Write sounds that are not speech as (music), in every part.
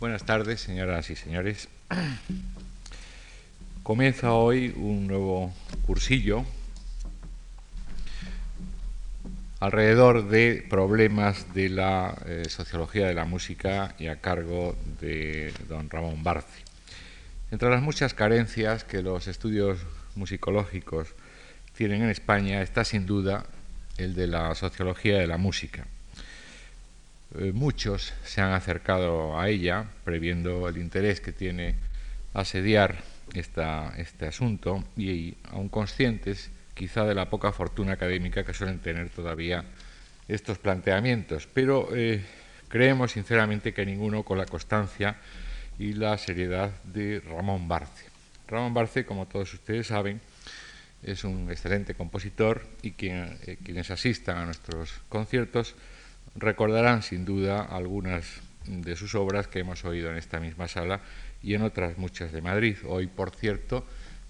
Buenas tardes, señoras y señores. Comienza hoy un nuevo cursillo alrededor de problemas de la eh, sociología de la música y a cargo de don Ramón Barci. Entre las muchas carencias que los estudios musicológicos tienen en España está sin duda el de la sociología de la música eh, muchos se han acercado a ella, previendo el interés que tiene asediar este asunto y aún conscientes quizá de la poca fortuna académica que suelen tener todavía estos planteamientos, pero eh, creemos sinceramente que ninguno con la constancia y la seriedad de Ramón Barce. Ramón Barce, como todos ustedes saben, es un excelente compositor y eh, quienes asistan a nuestros conciertos recordarán sin duda algunas de sus obras que hemos oído en esta misma sala y en otras muchas de Madrid. Hoy, por cierto,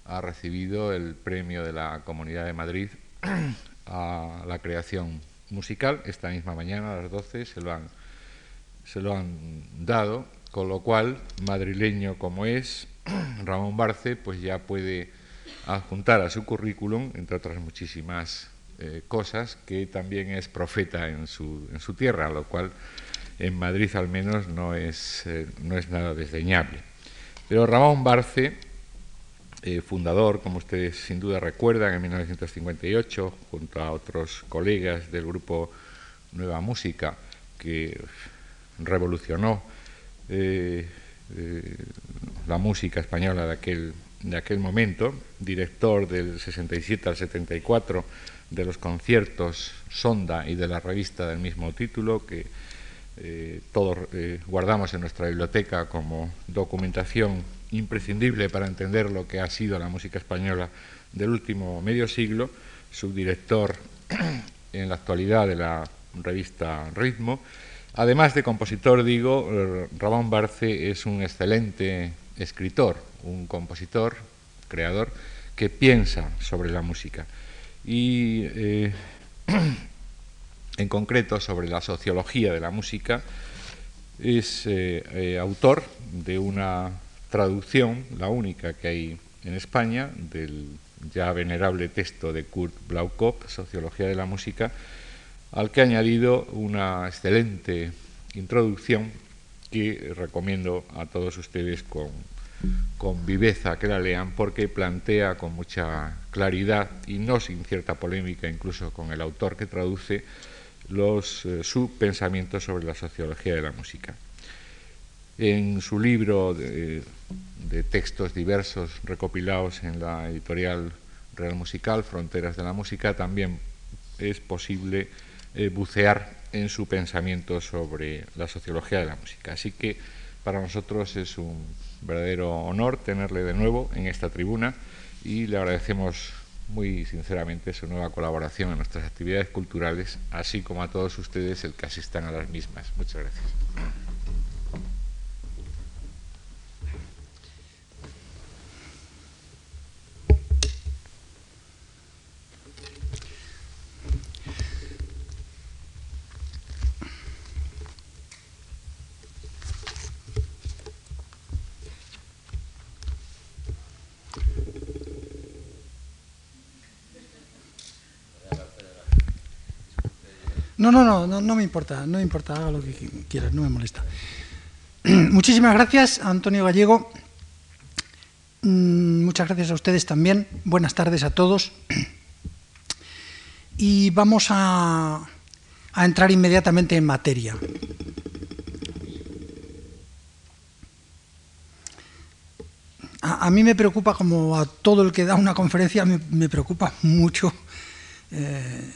ha recibido el premio de la Comunidad de Madrid (clears throat) a la creación musical. Esta misma mañana a las 12 se lo han, se lo han dado, con lo cual, madrileño como es, (clears throat) Ramón Barce pues ya puede adjuntar a su currículum, entre otras muchísimas eh, cosas, que también es profeta en su, en su, tierra, lo cual en Madrid al menos no es, eh, no es nada desdeñable. Pero Ramón Barce, eh, fundador, como ustedes sin duda recuerdan, en 1958, junto a otros colegas del grupo Nueva Música, que revolucionó la música española de aquel, de aquel momento, director del 67 al 74 de los conciertos Sonda y de la revista del mismo título, que eh, todos eh, guardamos en nuestra biblioteca como documentación imprescindible para entender lo que ha sido la música española del último medio siglo, subdirector (clears throat) en la actualidad de la revista Ritmo. Además de compositor, digo, eh, Ramón Barce es un excelente escritor, un compositor, creador, que piensa sobre la música y eh, (clears throat) en concreto sobre la sociología de la música, es eh, eh, autor de una traducción, la única que hay en España, del ya venerable texto de Kurt Blaukop, Sociología de la Música, al que ha añadido una excelente introducción que recomiendo a todos ustedes con con viveza que la lean porque plantea con mucha claridad y no sin cierta polémica incluso con el autor que traduce los, eh, su pensamiento sobre la sociología de la música. En su libro de, textos diversos recopilados en la editorial Real Musical, Fronteras de la Música, también es posible eh, bucear en su pensamiento sobre la sociología de la música. Así que para nosotros es un verdadero honor tenerle de nuevo en esta tribuna y le agradecemos muy sinceramente su nueva colaboración en nuestras actividades culturales, así como a todos ustedes el que asistan a las mismas. Muchas gracias. No, no, no, no, me importa, no me importa, haga lo que quieras, no me molesta. (clears throat) Muchísimas gracias, Antonio Gallego. Mm, muchas gracias a ustedes también. Buenas tardes a todos. (clears throat) Y vamos a, entrar inmediatamente en materia. A, mí me preocupa, como a todo el que da una conferencia, me, preocupa (laughs) mucho eh,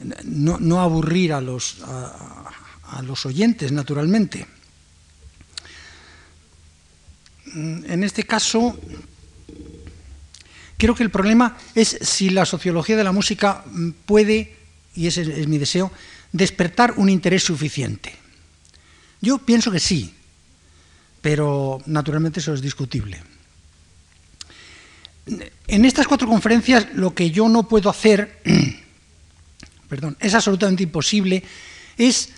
no, aburrir a los, a, los oyentes, naturalmente. En este caso, creo que el problema es si la sociología de la música puede, y ese es mi deseo, despertar un interés suficiente. Yo pienso que sí, pero naturalmente eso es discutible. En estas cuatro conferencias lo que yo no puedo hacer (clears throat) perdón, es absolutamente imposible, es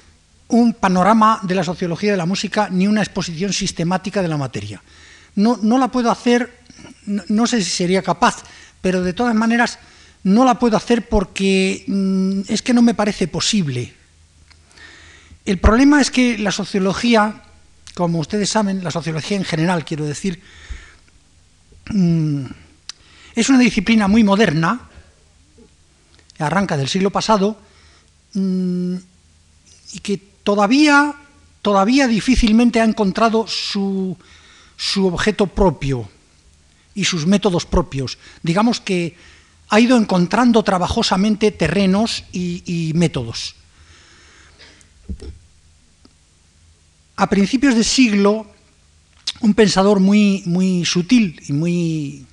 un panorama de la sociología de la música ni una exposición sistemática de la materia. No, no la puedo hacer, no, sé si sería capaz, pero de todas maneras no la puedo hacer porque mm, es que no me parece posible. El problema es que la sociología, como ustedes saben, la sociología en general, quiero decir, mm, es una disciplina muy moderna, arranca del siglo pasado, mm, y que todavía, todavía difícilmente ha encontrado su, su objeto propio y sus métodos propios. Digamos que ha ido encontrando trabajosamente terrenos y, métodos. A principios de siglo, un pensador muy, muy sutil y muy,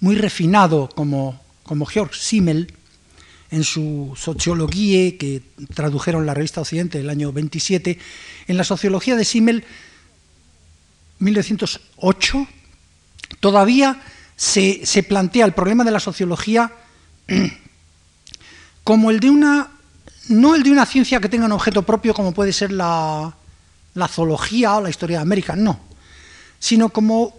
muy refinado como, como Georg Simmel, en su Sociología, que tradujeron la revista Occidente el año 27, en la sociología de Simmel, 1908, todavía se, plantea el problema de la sociología (clears throat) como el de una, no el de una ciencia que tenga un objeto propio como puede ser la, zoología o la historia de América, no, sino como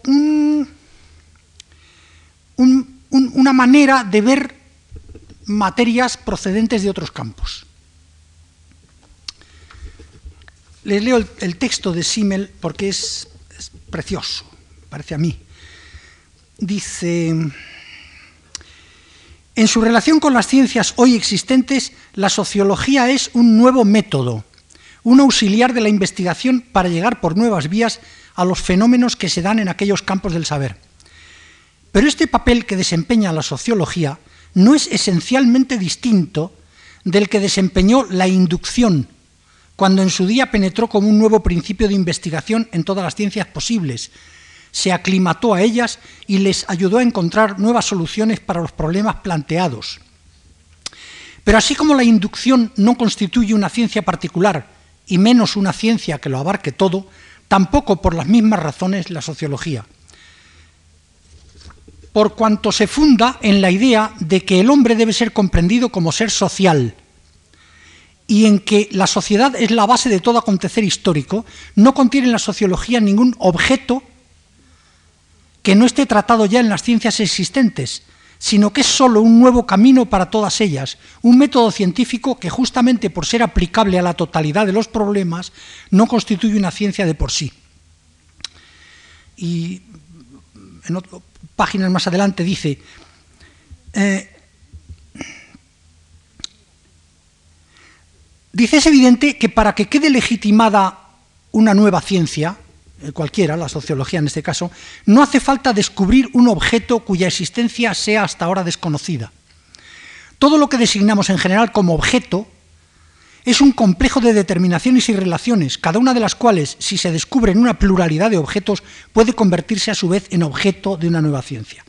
una manera de ver materias procedentes de otros campos. Les leo el, texto de Simmel porque es, es precioso, parece a mí. Dice, en su relación con las ciencias hoy existentes, la sociología es un nuevo método, un auxiliar de la investigación para llegar por nuevas vías a los fenómenos que se dan en aquellos campos del saber. Pero este papel que desempeña la sociología no es esencialmente distinto del que desempeñó la inducción, cuando en su día penetró como un nuevo principio de investigación en todas las ciencias posibles, se aclimató a ellas y les ayudó a encontrar nuevas soluciones para los problemas planteados. Pero así como la inducción no constituye una ciencia particular y menos una ciencia que lo abarque todo, tampoco por las mismas razones la sociología por cuanto se funda en la idea de que el hombre debe ser comprendido como ser social y en que la sociedad es la base de todo acontecer histórico, no contiene la sociología ningún objeto que no esté tratado ya en las ciencias existentes, sino que es sólo un nuevo camino para todas ellas, un método científico que justamente por ser aplicable a la totalidad de los problemas no constituye una ciencia de por sí. Y en páginas más adelante, dice, eh, dice, es evidente que para que quede legitimada una nueva ciencia, eh, cualquiera, la sociología en este caso, no hace falta descubrir un objeto cuya existencia sea hasta ahora desconocida. Todo lo que designamos en general como objeto es un complejo de determinaciones y relaciones, cada una de las cuales, si se descubre en una pluralidad de objetos, puede convertirse a su vez en objeto de una nueva ciencia.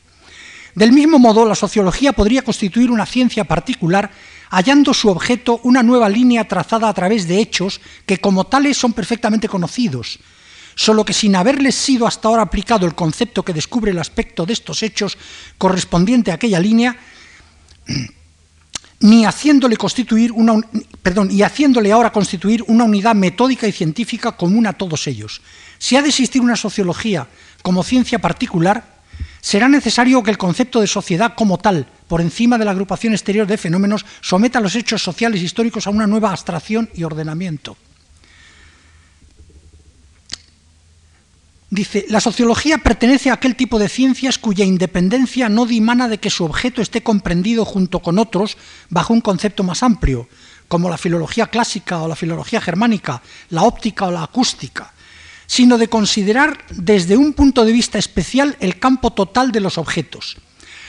Del mismo modo, la sociología podría constituir una ciencia particular hallando su objeto una nueva línea trazada a través de hechos que como tales son perfectamente conocidos, solo que sin haberles sido hasta ahora aplicado el concepto que descubre el aspecto de estos hechos correspondiente a aquella línea, ni haciéndole constituir una, y haciéndole ahora constituir una unidad metódica y científica común a todos ellos. Si ha de existir una sociología como ciencia particular, será necesario que el concepto de sociedad como tal, por encima de la agrupación exterior de fenómenos, someta los hechos sociales históricos a una nueva abstracción y ordenamiento. Dice, la sociología pertenece a aquel tipo de ciencias cuya independencia no dimana de que su objeto esté comprendido junto con otros bajo un concepto más amplio, como la filología clásica o la filología germánica, la óptica o la acústica, sino de considerar desde un punto de vista especial el campo total de los objetos.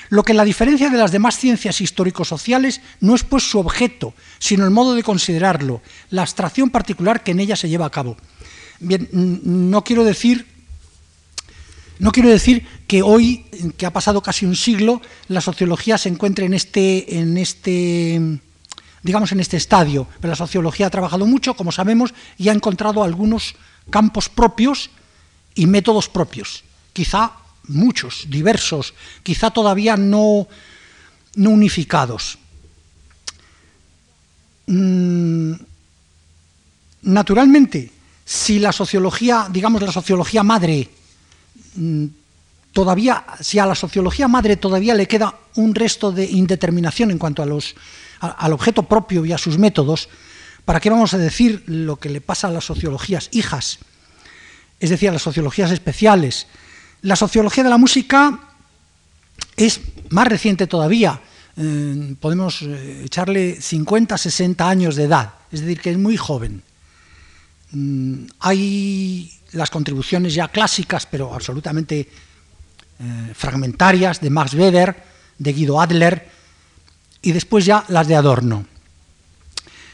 Lo que la diferencia de las demás ciencias histórico-sociales no es pues su objeto, sino el modo de considerarlo, la abstracción particular que en ella se lleva a cabo. Bien, no quiero decir no quiero decir que hoy, que ha pasado casi un siglo, la sociología se encuentre en este, en este, digamos, en este estadio. Pero la sociología ha trabajado mucho, como sabemos, y ha encontrado algunos campos propios y métodos propios. Quizá muchos, diversos, quizá todavía no, no unificados. Mm, Naturalmente, si la sociología, digamos la sociología madre, todavía, si a la sociología madre todavía le queda un resto de indeterminación en cuanto a los, al objeto propio y a sus métodos, ¿para qué vamos a decir lo que le pasa a las sociologías hijas? Es decir, a las sociologías especiales. La sociología de la música es más reciente todavía. Eh, podemos eh, echarle 50, 60 años de edad, es decir, que es muy joven. Mm, hay las contribuciones ya clásicas, pero absolutamente eh, fragmentarias, de Max Weber, de Guido Adler, y después ya las de Adorno.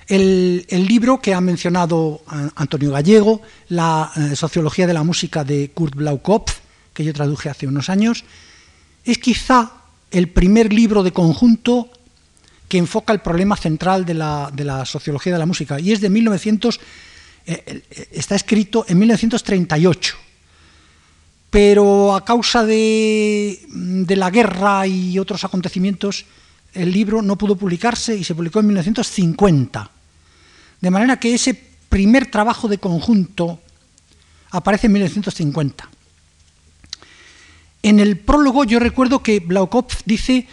El, libro que ha mencionado Antonio Gallego, La sociología de la música de Kurt Blaukopf, que yo traduje hace unos años, es quizá el primer libro de conjunto que enfoca el problema central de la, sociología de la música, y es de 1900, eh, eh, está escrito en 1938, pero a causa de, de la guerra y otros acontecimientos, el libro no pudo publicarse y se publicó en 1950. De manera que ese primer trabajo de conjunto aparece en 1950. En el prólogo yo recuerdo que Blaukopf dice,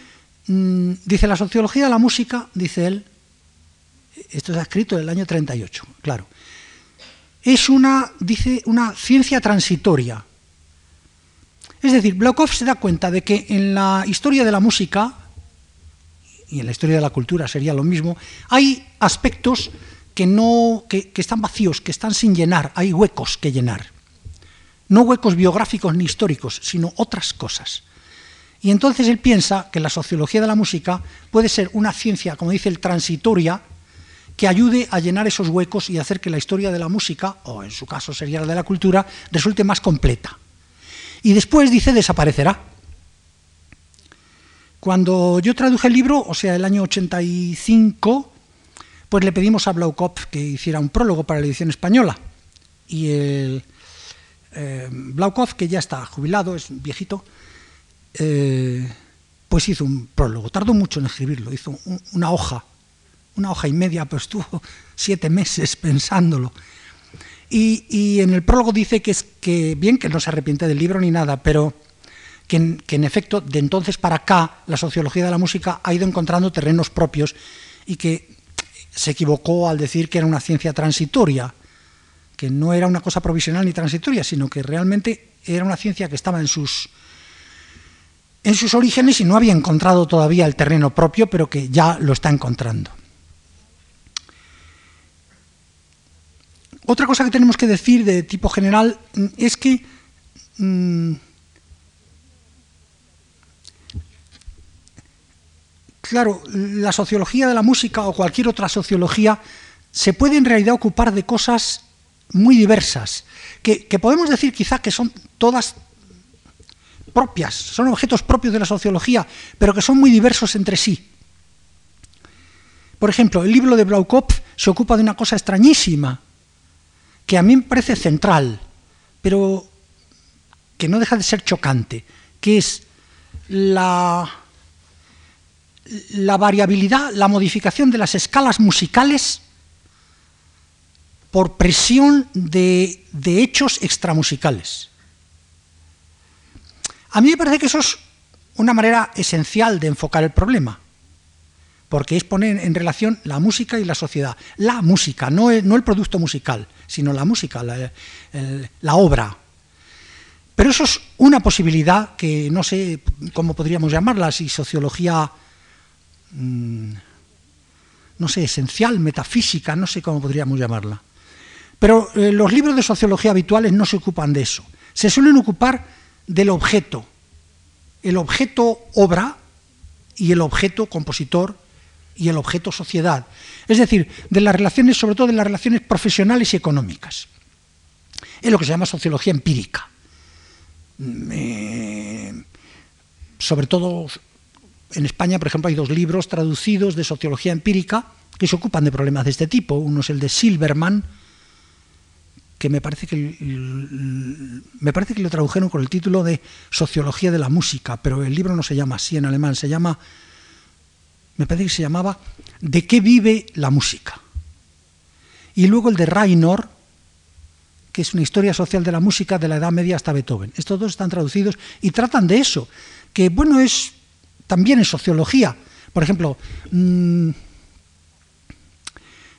mm, dice la sociología de la música, dice él, esto está escrito en el año 38, claro, es una, dice, una ciencia transitoria. Es decir, Blaukopf se da cuenta de que en la historia de la música, y en la historia de la cultura sería lo mismo, hay aspectos que, no, que están vacíos, que están sin llenar, hay huecos que llenar no huecos biográficos ni históricos, sino otras cosas. Y entonces él piensa que la sociología de la música puede ser una ciencia, como dice el transitoria, que ayude a llenar esos huecos y hacer que la historia de la música, o en su caso sería la de la cultura, resulte más completa. Y después dice desaparecerá. Cuando yo traduje el libro, o sea, el año 85, pues le pedimos a Blaukopf que hiciera un prólogo para la edición española. Y el, eh, Blaukov, que ya está jubilado, es viejito, eh, pues hizo un prólogo. Tardó mucho en escribirlo, hizo una hoja, una hoja y media, pero estuvo siete meses pensándolo. Y, en el prólogo dice que es que, bien, que no se arrepiente del libro ni nada, pero que en, efecto, de entonces para acá, la sociología de la música ha ido encontrando terrenos propios y que se equivocó al decir que era una ciencia transitoria que no era una cosa provisional ni transitoria, sino que realmente era una ciencia que estaba en sus, en sus orígenes y no había encontrado todavía el terreno propio, pero que ya lo está encontrando. Otra cosa que tenemos que decir de tipo general es que mm, claro, la sociología de la música o cualquier otra sociología se puede en realidad ocupar de cosas muy diversas, que, podemos decir quizá que son todas propias, son objetos propios de la sociología, pero que son muy diversos entre sí. Por ejemplo, el libro de Blaukopf se ocupa de una cosa extrañísima, que a mí me parece central, pero que no deja de ser chocante, que es la, la variabilidad, la modificación de las escalas musicales por presión de, hechos extramusicales. A mí me parece que eso es una manera esencial de enfocar el problema, porque es poner en relación la música y la sociedad. La música, no el, producto musical, sino la música, la, obra. Pero eso es una posibilidad que no sé cómo podríamos llamarla, si sociología, mm, no sé, esencial, metafísica, no sé cómo podríamos llamarla. Pero eh, los libros de sociología habituales no se ocupan de eso. Se suelen ocupar del objeto. El objeto obra y el objeto compositor y el objeto sociedad. Es decir, de las relaciones, sobre todo de las relaciones profesionales y económicas. Es lo que se llama sociología empírica. Mm, eh, sobre todo en España, por ejemplo, hay dos libros traducidos de sociología empírica que se ocupan de problemas de este tipo. Uno es el de Silverman, que me parece que me parece que lo tradujeron con el título de Sociología de la música, pero el libro no se llama así en alemán, se llama me parece que se llamaba ¿De qué vive la música? y luego el de Raynor, que es una historia social de la música de la Edad Media hasta Beethoven. Estos dos están traducidos y tratan de eso, que bueno, es también en sociología. Por ejemplo, mm,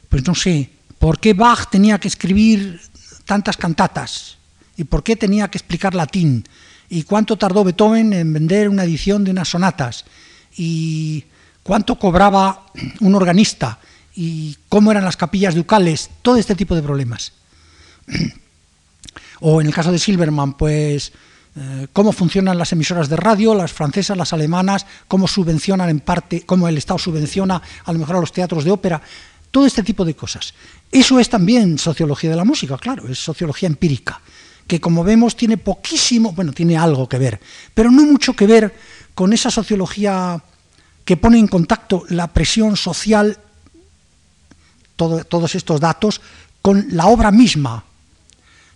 pues no sé, ¿por qué Bach tenía que escribir tantas cantatas? ¿Y por qué tenía que explicar latín? ¿Y cuánto tardó Beethoven en vender una edición de unas sonatas? ¿Y cuánto cobraba un organista? ¿Y cómo eran las capillas ducales? Todo este tipo de problemas. (clears throat) O en el caso de Silverman, pues eh, cómo funcionan las emisoras de radio, las francesas, las alemanas, cómo subvencionan en parte, cómo el Estado subvenciona a lo mejor a los teatros de ópera, todo este tipo de cosas. Eso es también sociología de la música, claro, es sociología empírica, que como vemos tiene poquísimo, bueno, tiene algo que ver, pero no mucho que ver con esa sociología que pone en contacto la presión social, todos estos datos, con la obra misma,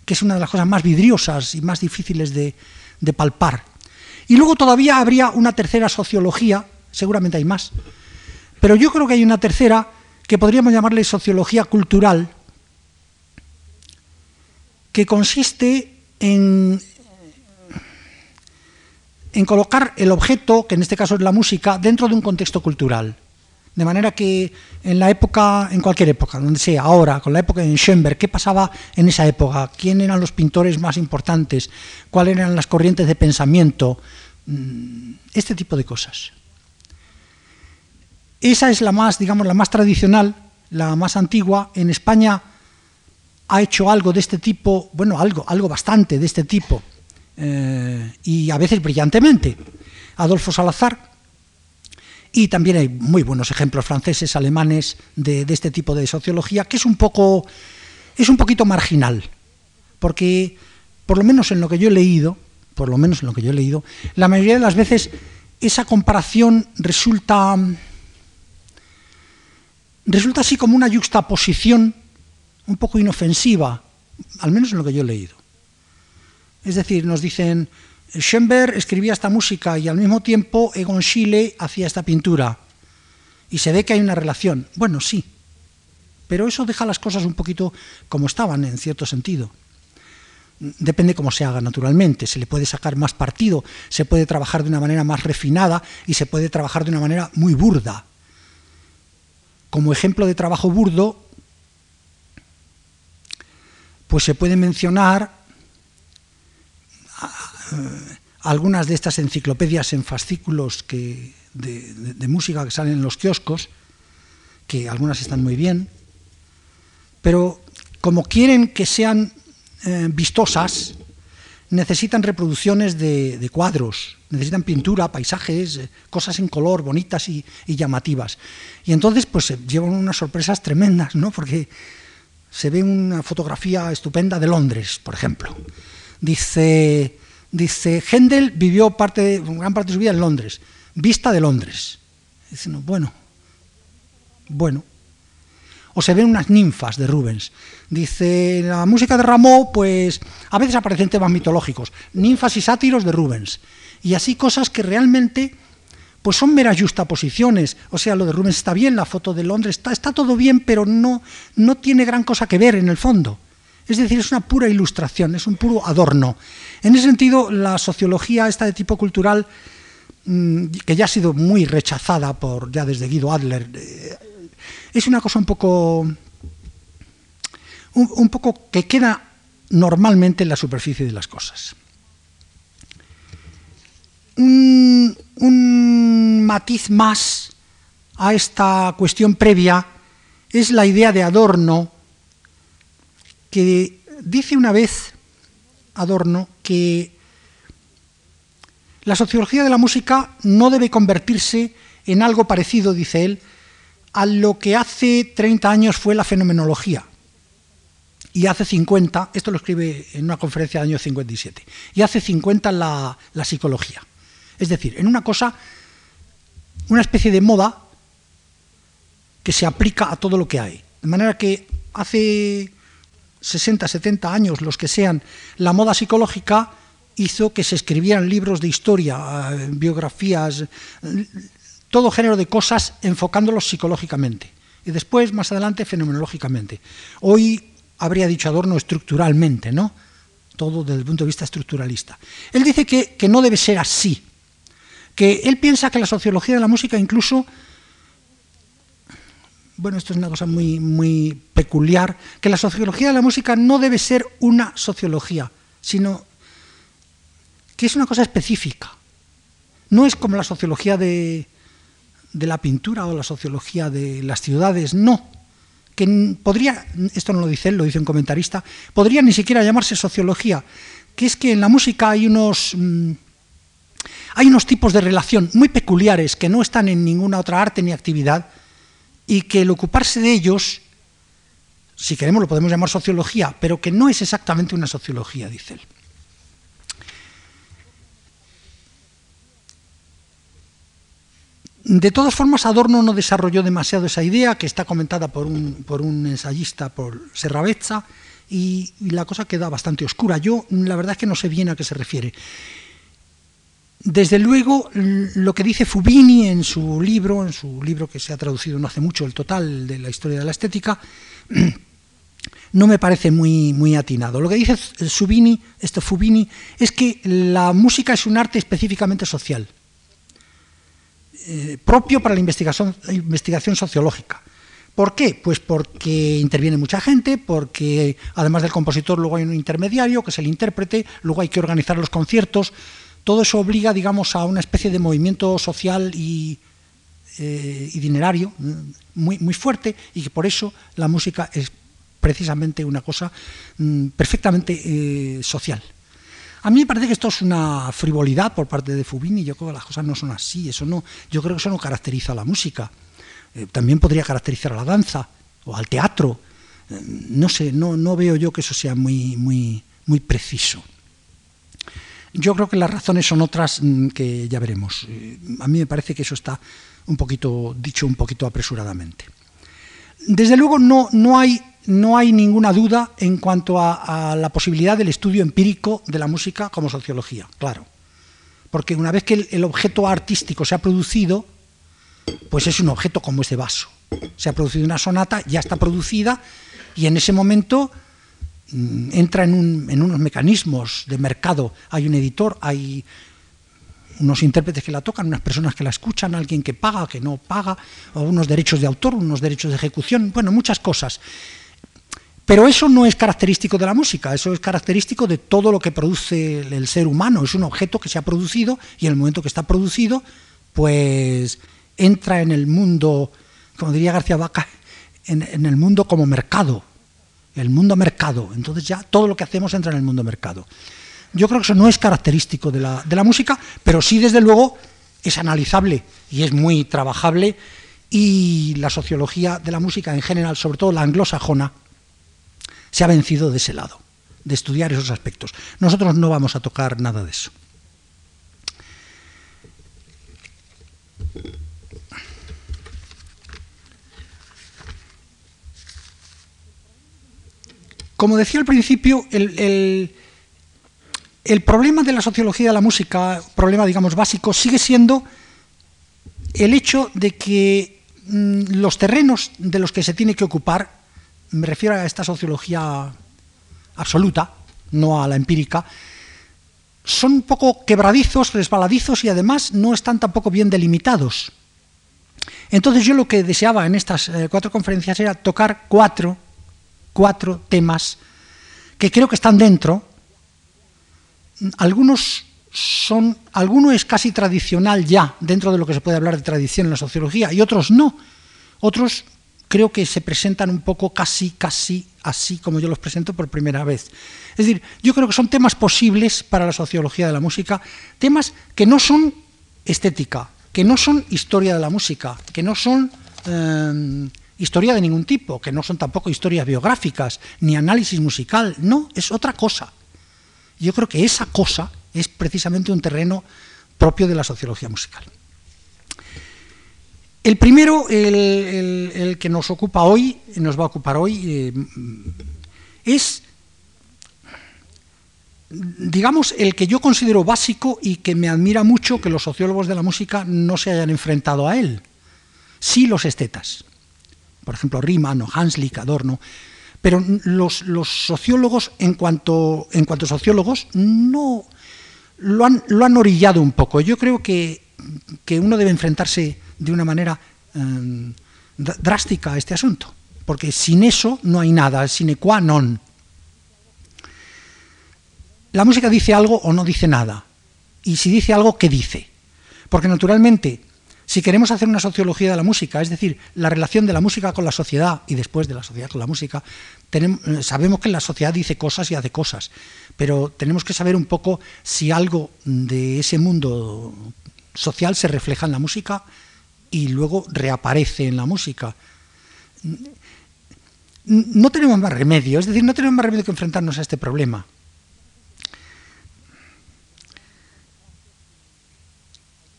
que es una de las cosas más vidriosas y más difíciles de, palpar. Y luego todavía habría una tercera sociología, seguramente hay más, pero yo creo que hay una tercera que podríamos llamarle sociología cultural, que consiste en, en colocar el objeto, que en este caso es la música, dentro de un contexto cultural. De manera que en la época, en cualquier época, donde sea, ahora, con la época de Schoenberg, ¿qué pasaba en esa época? ¿Quién eran los pintores más importantes? ¿Cuáles eran las corrientes de pensamiento? Mm, este tipo de cosas. Esa es la más, digamos, la más tradicional, la más antigua. En España ha hecho algo de este tipo, bueno, algo, algo bastante de este tipo, eh, y a veces brillantemente. Adolfo Salazar, y también hay muy buenos ejemplos franceses, alemanes, de, este tipo de sociología, que es un poco, es un poquito marginal, porque por lo menos en lo que yo he leído, por lo menos en lo que yo he leído, la mayoría de las veces esa comparación resulta, resulta así como una juxtaposición un poco inofensiva, al menos en lo que yo he leído. Es decir, nos dicen, Schoenberg escribía esta música y al mismo tiempo Egon Schiele hacía esta pintura. Y se ve que hay una relación. Bueno, sí, pero eso deja las cosas un poquito como estaban, en cierto sentido. Depende cómo se haga, naturalmente. Se le puede sacar más partido, se puede trabajar de una manera más refinada y se puede trabajar de una manera muy burda. Como ejemplo de trabajo burdo, pues se puede mencionar algunas de estas enciclopedias en fascículos que, de, música que salen en los kioscos, que algunas están muy bien, pero como quieren que sean eh, vistosas, necesitan reproducciones de, cuadros, necesitan pintura, paisajes, eh, cosas en color bonitas y, llamativas. Y entonces pues llevan unas sorpresas tremendas, ¿no? Porque se ve una fotografía estupenda de Londres, por ejemplo. Dice Dice, Händel vivió parte, gran parte de su vida en Londres, vista de Londres. Dice, bueno, bueno. O se ven unas ninfas de Rubens. Dice, la música de Rameau, pues a veces aparecen temas mitológicos, ninfas y sátiros de Rubens. Y así cosas que realmente pues son meras justaposiciones. O sea, lo de Rubens está bien, la foto de Londres está, está todo bien, pero no, no tiene gran cosa que ver en el fondo. Es decir, es una pura ilustración, es un puro adorno. En ese sentido, la sociología esta de tipo cultural, mm, que ya ha sido muy rechazada por ya desde Guido Adler, eh, es una cosa un poco, un, poco que queda normalmente en la superficie de las cosas. Un, un matiz más a esta cuestión previa es la idea de adorno que dice una vez Adorno que la sociología de la música no debe convertirse en algo parecido, dice él, a lo que hace 30 años fue la fenomenología. Y hace 50, esto lo escribe en una conferencia del año 57, y hace 50 la, la psicología. Es decir, en una cosa, una especie de moda que se aplica a todo lo que hay. De manera que hace 60, 70 años, los que sean, la moda psicológica hizo que se escribieran libros de historia, eh, biografías, todo género de cosas enfocándolos psicológicamente. y después, más adelante, fenomenológicamente. Hoy habría dicho Adorno estructuralmente, ¿no? Todo desde el punto de vista estructuralista. Él dice que, que no debe ser así, que él piensa que la sociología de la música incluso bueno, esto es una cosa muy, muy peculiar, que la sociología de la música no debe ser una sociología, sino que es una cosa específica. No es como la sociología de, de la pintura o la sociología de las ciudades, no. Que podría, esto no lo dice él, lo dice un comentarista, podría ni siquiera llamarse sociología, que es que en la música hay unos, mm, hay unos tipos de relación muy peculiares que no están en ninguna otra arte ni actividad, y que el ocuparse de ellos, si queremos lo podemos llamar sociología, pero que no es exactamente una sociología, dice él. De todas formas, Adorno no desarrolló demasiado esa idea, que está comentada por un, por un ensayista, por Serravezza, y, y, la cosa queda bastante oscura. Yo, la verdad es que no sé bien a qué se refiere. Desde luego, lo que dice Fubini en su libro, en su libro que se ha traducido no hace mucho, el total de la historia de la estética, (clears throat) no me parece muy, muy atinado. Lo que dice Subini, esto Fubini, es que la música es un arte específicamente social, eh, propio para la investigación, investigación sociológica. ¿Por qué? Pues porque interviene mucha gente, porque además del compositor luego hay un intermediario, que es el intérprete, luego hay que organizar los conciertos, todo eso obliga, digamos, a una especie de movimiento social y, eh, dinerario muy, muy fuerte y que por eso la música es precisamente una cosa mm, perfectamente eh, social. A mí me parece que esto es una frivolidad por parte de Fubini, yo creo que las cosas no son así, eso no, yo creo que eso no caracteriza a la música. Eh, también podría caracterizar a la danza o al teatro. no sé, no, no veo yo que eso sea muy, muy, muy preciso. Yo creo que las razones son otras mm, que ya veremos. Eh, a mí me parece que eso está un poquito dicho un poquito apresuradamente. Desde luego no, no, hay, no hay ninguna duda en cuanto a, la posibilidad del estudio empírico de la música como sociología, claro. Porque una vez que el, objeto artístico se ha producido, pues es un objeto como este vaso. Se ha producido una sonata, ya está producida, y en ese momento entra en, unos mecanismos de mercado. Hay un editor, hay unos intérpretes que la tocan, unas personas que la escuchan, alguien que paga, que no paga, unos derechos de autor, unos derechos de ejecución, bueno, muchas cosas. Pero eso no es característico de la música, eso es característico de todo lo que produce el ser humano. Es un objeto que se ha producido y en el momento que está producido, pues entra en el mundo, como diría García Vaca, en el mundo como mercado, el mundo mercado. Entonces ya todo lo que hacemos entra en el mundo mercado. Yo creo que eso no es característico de la, de la música, pero sí desde luego es analizable y es muy trabajable y la sociología de la música en general, sobre todo la anglosajona, se ha vencido de ese lado, de estudiar esos aspectos. Nosotros no vamos a tocar nada de eso. Como decía al principio, el, problema de la sociología de la música, problema digamos básico, sigue siendo el hecho de que mm, los terrenos de los que se tiene que ocupar, me refiero a esta sociología absoluta, no a la empírica, son un poco quebradizos, resbaladizos y además no están tampoco bien delimitados. Entonces yo lo que deseaba en estas eh, cuatro conferencias era tocar cuatro cuatro temas que creo que están dentro. Algunos son, alguno es casi tradicional ya dentro de lo que se puede hablar de tradición en la sociología y otros no. Otros creo que se presentan un poco casi, casi así como yo los presento por primera vez. Es decir, yo creo que son temas posibles para la sociología de la música, temas que no son estética, que no son historia de la música, que no son eh, historia de ningún tipo, que no son tampoco historias biográficas, ni análisis musical, no, es otra cosa. Yo creo que esa cosa es precisamente un terreno propio de la sociología musical. El primero, el, que nos ocupa hoy, nos va a ocupar hoy, eh, es, digamos, el que yo considero básico y que me admira mucho que los sociólogos de la música no se hayan enfrentado a él. Sí los estetas. Por ejemplo Riemann o Hanslick, Adorno, pero los, sociólogos, en cuanto, sociólogos, no lo han, lo han orillado un poco. Yo creo que, uno debe enfrentarse de una manera em, drástica a este asunto, porque sin eso no hay nada, sine qua non. La música dice algo o no dice nada, y si dice algo, ¿qué dice? Porque naturalmente si queremos hacer una sociología de la música, es decir, la relación de la música con la sociedad y después de la sociedad con la música, eh, sabemos que la sociedad dice cosas y hace cosas, pero tenemos que saber un poco si algo de ese mundo social se refleja en la música y luego reaparece en la música. No tenemos más remedio, es decir, no tenemos más remedio que enfrentarnos a este problema.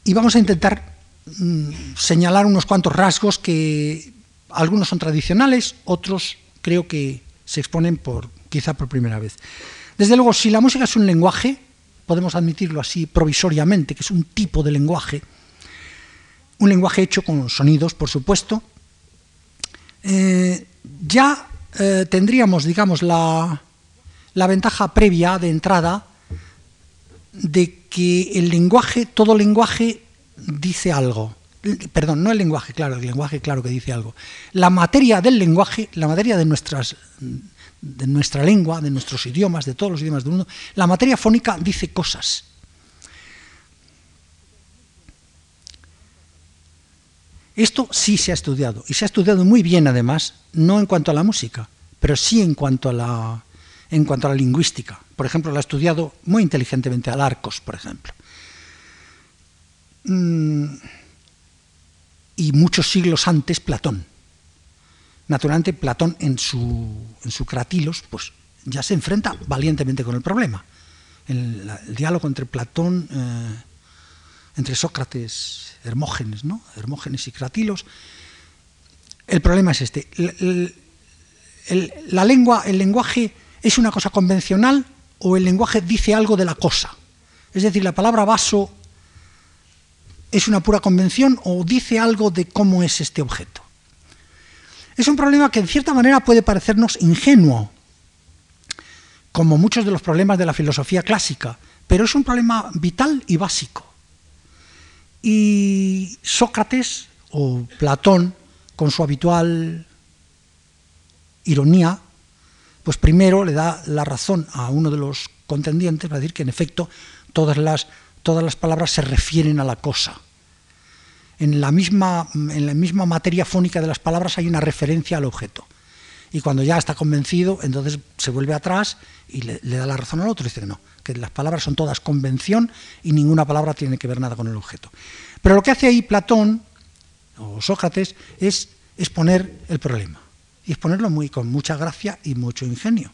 Y vamos a intentar Mm, señalar unos cuantos rasgos que algunos son tradicionales, otros creo que se exponen por quizá por primera vez. Desde luego, si la música es un lenguaje, podemos admitirlo así provisoriamente, que es un tipo de lenguaje, un lenguaje hecho con sonidos, por supuesto, eh, ya eh, tendríamos, digamos, la, la ventaja previa de entrada de que el lenguaje, todo lenguaje dice algo. Perdón, no el lenguaje, claro, el lenguaje claro que dice algo. La materia del lenguaje, la materia de nuestras de nuestra lengua, de nuestros idiomas, de todos los idiomas del mundo, la materia fónica dice cosas. Esto sí se ha estudiado, y se ha estudiado muy bien además, no en cuanto a la música, pero sí en cuanto a la, en cuanto a la lingüística. Por ejemplo, lo ha estudiado muy inteligentemente Alarcos, por ejemplo. Mm, y muchos siglos antes Platón. Naturalmente Platón en su, en su Cratilos pues, ya se enfrenta valientemente con el problema. El, diálogo entre Platón, eh, entre Sócrates, Hermógenes, ¿no? Hermógenes y Cratilos. El problema es este. la lengua, el lenguaje es una cosa convencional o el lenguaje dice algo de la cosa. Es decir, la palabra vaso es una pura convención o dice algo de cómo es este objeto. Es un problema que en cierta manera puede parecernos ingenuo, como muchos de los problemas de la filosofía clásica, pero es un problema vital y básico. Y Sócrates o Platón, con su habitual ironía, pues primero le da la razón a uno de los contendientes para decir que en efecto todas las todas las palabras se refieren a la cosa. En la, misma, en la misma materia fónica de las palabras hay una referencia al objeto. Y cuando ya está convencido, entonces se vuelve atrás y le, da la razón al otro. Dice que no, que las palabras son todas convención y ninguna palabra tiene que ver nada con el objeto. Pero lo que hace ahí Platón o Sócrates es exponer el problema. Y exponerlo muy, con mucha gracia y mucho ingenio.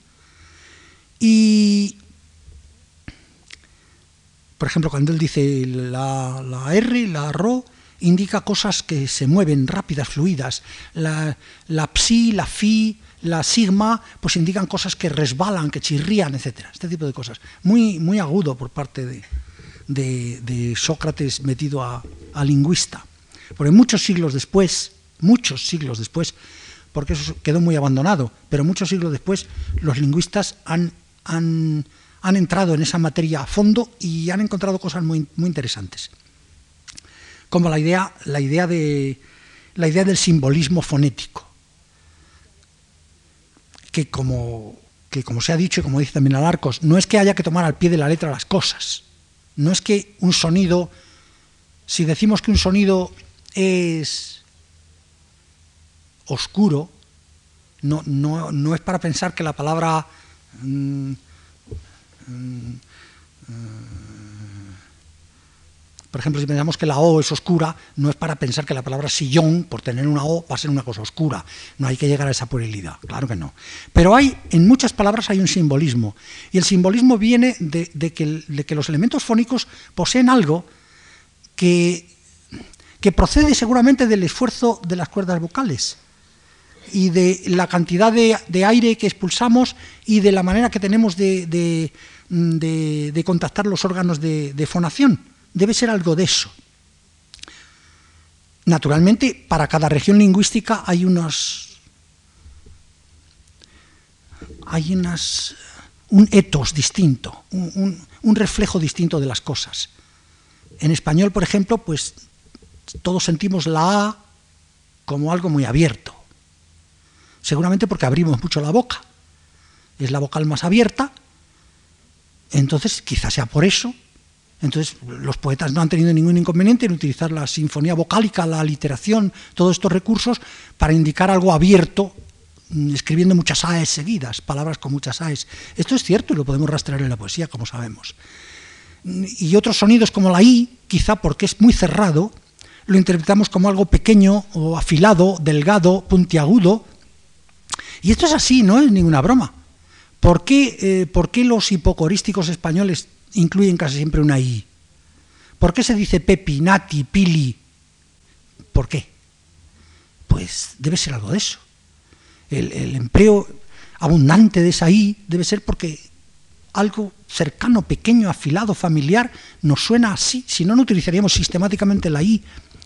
Y por ejemplo, cuando él dice la, la R, la RO, indica cosas que se mueven rápidas, fluidas. La, la psi, la phi, la sigma, pues indican cosas que resbalan, que chirrían, etc. Este tipo de cosas. Muy, muy agudo por parte de, Sócrates metido a, a, lingüista. Porque muchos siglos después, muchos siglos después, porque eso quedó muy abandonado, pero muchos siglos después los lingüistas han, han han entrado en esa materia a fondo y han encontrado cosas muy, muy interesantes. Como la idea, la, idea de, la idea del simbolismo fonético, que como, que como se ha dicho y como dice también Alarcos, no es que haya que tomar al pie de la letra las cosas, no es que un sonido, si decimos que un sonido es oscuro, no, no, no es para pensar que la palabra mm. Por ejemplo, si pensamos que la O es oscura, no es para pensar que la palabra sillón, por tener una O, va a ser una cosa oscura. No hay que llegar a esa puerilidad, claro que no. Pero hay, en muchas palabras hay un simbolismo. Y el simbolismo viene de, que, los elementos fónicos poseen algo que procede seguramente del esfuerzo de las cuerdas vocales y de la cantidad de, aire que expulsamos y de la manera que tenemos de Mm, de, contactar los órganos de, fonación. Debe ser algo de eso. Naturalmente, para cada región lingüística hay unos. hay unas, un etos distinto, un, un, reflejo distinto de las cosas. En español, por ejemplo, pues todos sentimos la A como algo muy abierto. Seguramente porque abrimos mucho la boca. Es la vocal más abierta entonces, quizás sea por eso. Entonces, los poetas no han tenido ningún inconveniente en utilizar la sinfonía vocálica, la aliteración, todos estos recursos para indicar algo abierto, mm, escribiendo muchas AES seguidas, palabras con muchas AES. Esto es cierto y lo podemos rastrear en la poesía, como sabemos. Y otros sonidos como la I, quizá porque es muy cerrado, lo interpretamos como algo pequeño o afilado, delgado, puntiagudo. Y esto es así, no es ninguna broma. ¿Por qué, eh, ¿por qué los hipocorísticos españoles incluyen casi siempre una I? ¿Por qué se dice Pepi, Nati, Pili? ¿Por qué? Pues debe ser algo de eso. El, el empleo abundante de esa I debe ser porque algo cercano, pequeño, afilado, familiar, nos suena así. Si no, no utilizaríamos sistemáticamente la I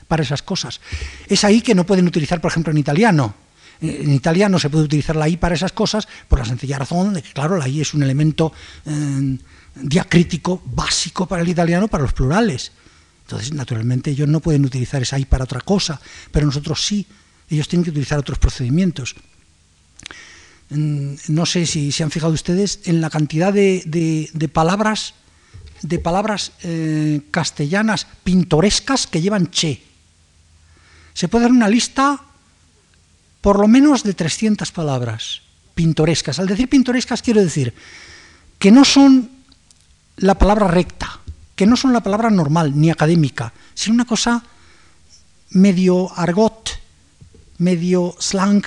para esas cosas. Es ahí que no pueden utilizar, por ejemplo, en italiano. En italiano se puede utilizar la I para esas cosas por la sencilla razón de que, claro, la I es un elemento eh, diacrítico básico para el italiano, para los plurales. Entonces, naturalmente, ellos no pueden utilizar esa I para otra cosa, pero nosotros sí. Ellos tienen que utilizar otros procedimientos. No sé si se han fijado ustedes en la cantidad de, palabras, de palabras eh, castellanas pintorescas que llevan che se puede dar una lista por lo menos de 300 palabras pintorescas. Al decir pintorescas quiero decir que no son la palabra recta, que no son la palabra normal ni académica, sino una cosa medio argot, medio slang,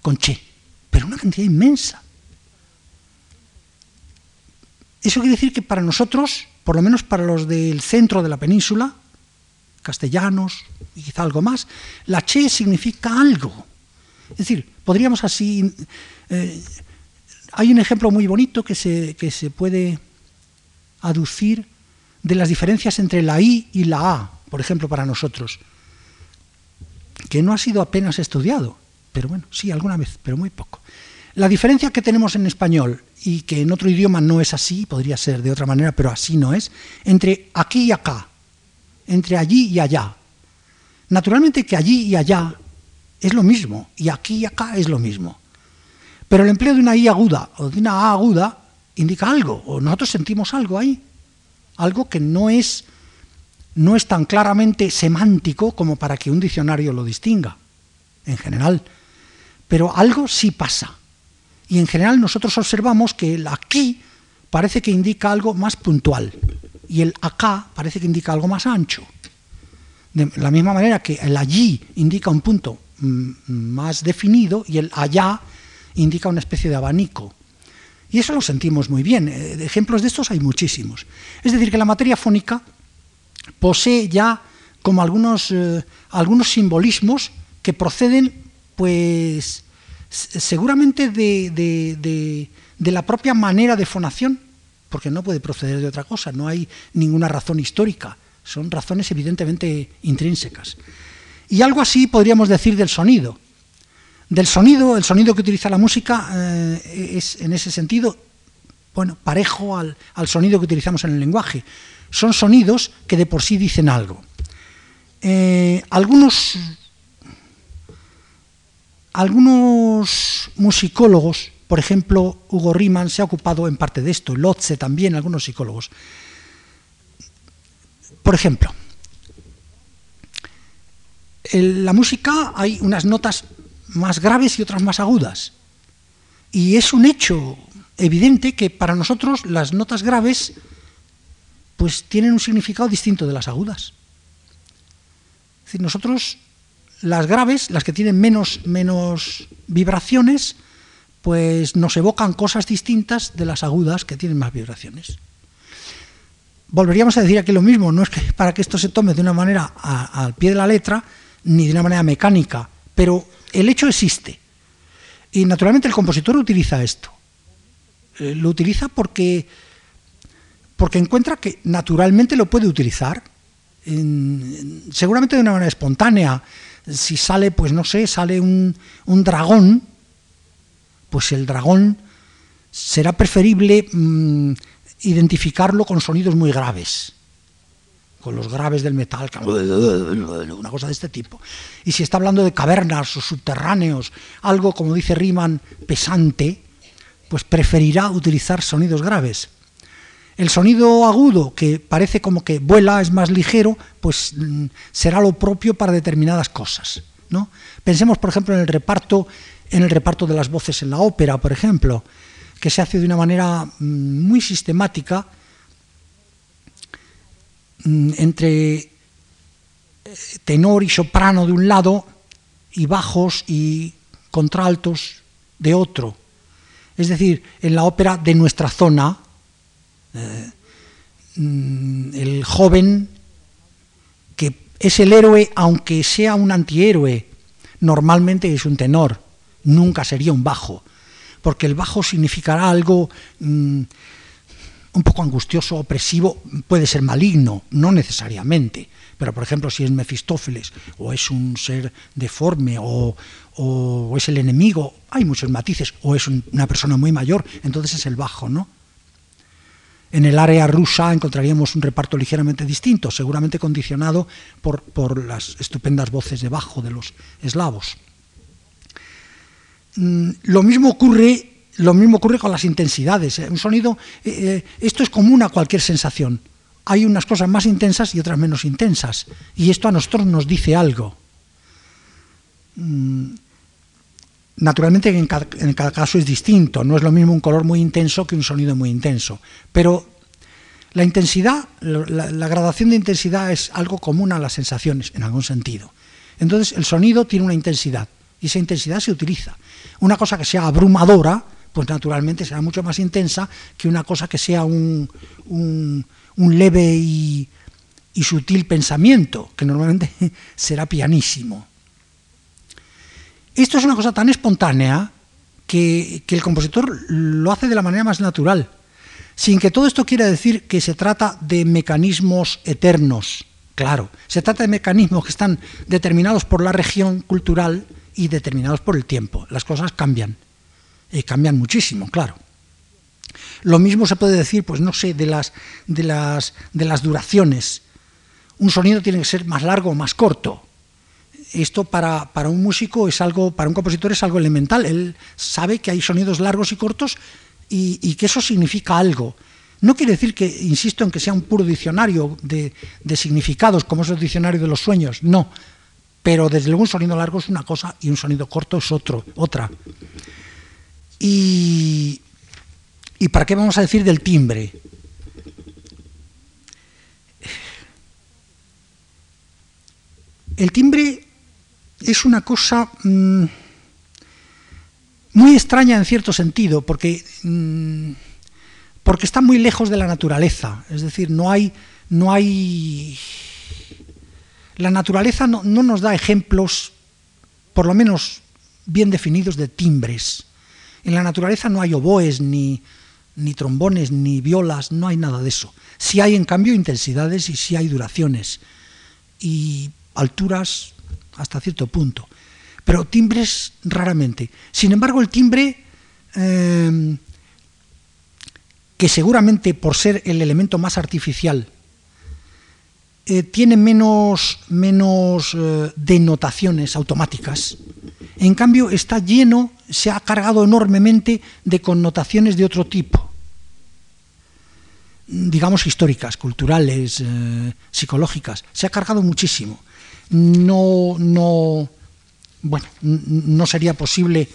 con che, pero una cantidad inmensa. Eso quiere decir que para nosotros, por lo menos para los del centro de la península, castellanos y quizá algo más, la che significa algo. Es decir, podríamos así... Eh, hay un ejemplo muy bonito que se, que se puede aducir de las diferencias entre la I y la A, por ejemplo, para nosotros, que no ha sido apenas estudiado, pero bueno, sí, alguna vez, pero muy poco. La diferencia que tenemos en español y que en otro idioma no es así, podría ser de otra manera, pero así no es, entre aquí y acá, entre allí y allá. Naturalmente que allí y allá es lo mismo, y aquí y acá es lo mismo. Pero el empleo de una I aguda o de una A aguda indica algo, o nosotros sentimos algo ahí, algo que no es, no es tan claramente semántico como para que un diccionario lo distinga, en general. Pero algo sí pasa. Y en general nosotros observamos que el aquí parece que indica algo más puntual y el acá parece que indica algo más ancho. De la misma manera que el allí indica un punto mm, más definido y el allá indica una especie de abanico. Y eso lo sentimos muy bien. Eh, ejemplos de estos hay muchísimos. Es decir, que la materia fónica posee ya como algunos, eh, algunos simbolismos que proceden, pues, seguramente de la propia manera de fonación porque no puede proceder de otra cosa, no hay ninguna razón histórica, son razones evidentemente intrínsecas. Y algo así podríamos decir del sonido. Del sonido, el sonido que utiliza la música eh, es en ese sentido, bueno, parejo al, sonido que utilizamos en el lenguaje. Son sonidos que de por sí dicen algo. Eh, algunos, algunos musicólogos por ejemplo, Hugo Riemann se ha ocupado en parte de esto, Lotze también, algunos psicólogos. Por ejemplo, en la música hay unas notas más graves y otras más agudas. Y es un hecho evidente que para nosotros las notas graves pues tienen un significado distinto de las agudas. Es decir, nosotros las graves, las que tienen menos, menos vibraciones, pues nos evocan cosas distintas de las agudas que tienen más vibraciones. Volveríamos a decir aquí lo mismo, no es que para que esto se tome de una manera al pie de la letra, ni de una manera mecánica, pero el hecho existe. Y naturalmente el compositor utiliza esto. Eh, lo utiliza porque, porque encuentra que naturalmente lo puede utilizar, seguramente de una manera espontánea. Si sale, pues no sé, sale un, un dragón, pues el dragón será preferible mm, identificarlo con sonidos muy graves, con los graves del metal, una cosa de este tipo. Y si está hablando de cavernas o subterráneos, algo como dice Riemann, pesante, pues preferirá utilizar sonidos graves. El sonido agudo, que parece como que vuela, es más ligero, pues mm, será lo propio para determinadas cosas. ¿no? Pensemos, por ejemplo, en el reparto, en el reparto de las voces en la ópera, por ejemplo, que se hace de una manera mm, muy sistemática mm, entre eh, tenor y soprano de un lado y bajos y contraltos de otro. Es decir, en la ópera de nuestra zona, eh, mm, el joven que es el héroe, aunque sea un antihéroe, normalmente es un tenor, nunca sería un bajo, porque el bajo significará algo mm, un poco angustioso, opresivo, puede ser maligno, no necesariamente, pero por ejemplo si es Mefistófeles o es un ser deforme o, o es el enemigo, hay muchos matices, o es una persona muy mayor, entonces es el bajo, ¿no? En el área rusa encontraríamos un reparto ligeramente distinto, seguramente condicionado por, por las estupendas voces de bajo de los eslavos. Mm, lo mismo ocurre lo mismo ocurre con las intensidades. ¿eh? Un sonido, eh, eh, esto es común a cualquier sensación. Hay unas cosas más intensas y otras menos intensas. Y esto a nosotros nos dice algo. Mm, naturalmente en cada, caso es distinto, no es lo mismo un color muy intenso que un sonido muy intenso, pero la intensidad, la, la, gradación de intensidad es algo común a las sensaciones, en algún sentido. Entonces el sonido tiene una intensidad y esa intensidad se utiliza. Una cosa que sea abrumadora, pues naturalmente será mucho más intensa que una cosa que sea un, un, leve y, y sutil pensamiento, que normalmente (laughs) será pianísimo. Esto es una cosa tan espontánea que, que, el compositor lo hace de la manera más natural, sin que todo esto quiera decir que se trata de mecanismos eternos. Claro, se trata de mecanismos que están determinados por la región cultural y determinados por el tiempo. Las cosas cambian, y cambian muchísimo, claro. Lo mismo se puede decir, pues no sé, de las, de las, de las duraciones. Un sonido tiene que ser más largo o más corto esto para, para, un músico es algo, para un compositor es algo elemental. Él sabe que hay sonidos largos y cortos y, y que eso significa algo. No quiere decir que, insisto, en que sea un puro diccionario de, de, significados, como es el diccionario de los sueños, no. Pero desde luego un sonido largo es una cosa y un sonido corto es otro, otra. Y, ¿Y para qué vamos a decir del timbre? El timbre es una cosa mmm, muy extraña en cierto sentido, porque, mmm, porque está muy lejos de la naturaleza. Es decir, no hay. No hay la naturaleza no, no nos da ejemplos, por lo menos bien definidos, de timbres. En la naturaleza no hay oboes, ni, ni trombones, ni violas, no hay nada de eso. Sí hay, en cambio, intensidades y sí hay duraciones. Y alturas hasta cierto punto, pero timbres raramente. Sin embargo, el timbre, eh, que seguramente por ser el elemento más artificial, eh, tiene menos, menos eh, denotaciones automáticas, en cambio está lleno, se ha cargado enormemente de connotaciones de otro tipo. Digamos históricas, culturales, eh, psicológicas, se ha cargado muchísimo. No, no, bueno, no sería posible.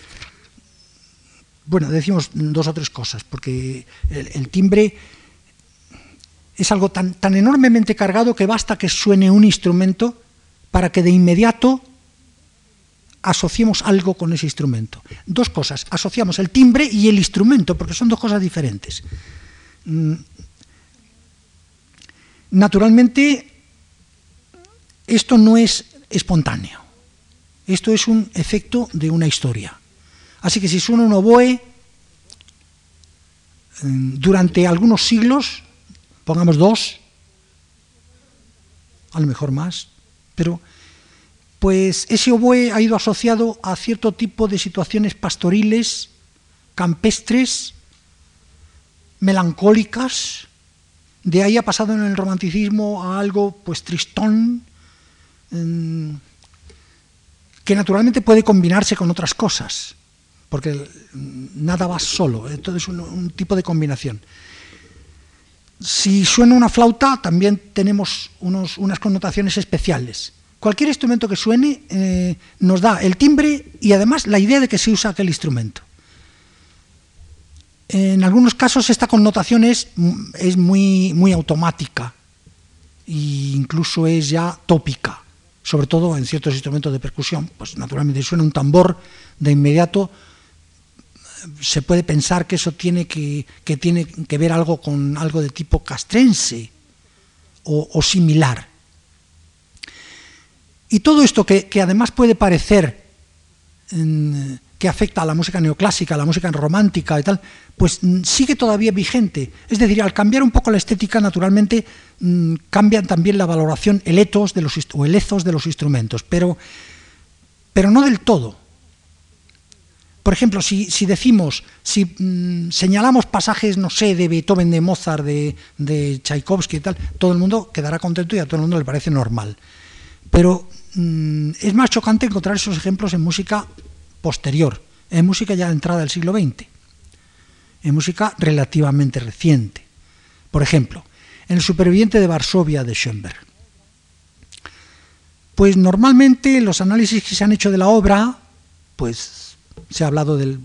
Bueno, decimos dos o tres cosas, porque el timbre es algo tan, tan enormemente cargado que basta que suene un instrumento para que de inmediato asociemos algo con ese instrumento. Dos cosas, asociamos el timbre y el instrumento, porque son dos cosas diferentes. Mm, naturalmente, esto no es espontáneo. Esto es un efecto de una historia. Así que si suena un oboe, durante algunos siglos, pongamos dos, a lo mejor más, pero pues ese oboe ha ido asociado a cierto tipo de situaciones pastoriles campestres, melancólicas, de ahí ha pasado en el romanticismo a algo pues tristón, que naturalmente puede combinarse con otras cosas, porque nada va solo, todo es un, tipo de combinación. Si suena una flauta, también tenemos unas connotaciones especiales. Cualquier instrumento que suene eh, nos da el timbre y además la idea de que se usa aquel instrumento. En algunos casos esta connotación es, muy, muy automática e incluso es ya tópica, sobre todo en ciertos instrumentos de percusión. Pues naturalmente suena un tambor, de inmediato se puede pensar que eso tiene que, tiene que ver algo con algo de tipo castrense o, similar. Y todo esto que, además puede parecer que afecta a la música neoclásica, a la música romántica y tal, pues mm, sigue todavía vigente. Es decir, al cambiar un poco la estética, naturalmente mm, cambian también la valoración, el etos de los, o el ethos de los instrumentos, pero, pero no del todo. Por ejemplo, si, decimos, si mm, señalamos pasajes, no sé, de Beethoven, de Mozart, de, de, Tchaikovsky y tal, todo el mundo quedará contento y a todo el mundo le parece normal. Pero es más chocante encontrar esos ejemplos en música posterior, en música ya de entrada del siglo XX, en música relativamente reciente. Por ejemplo, en El superviviente de Varsovia de Schoenberg. Pues normalmente los análisis que se han hecho de la obra, pues se ha hablado de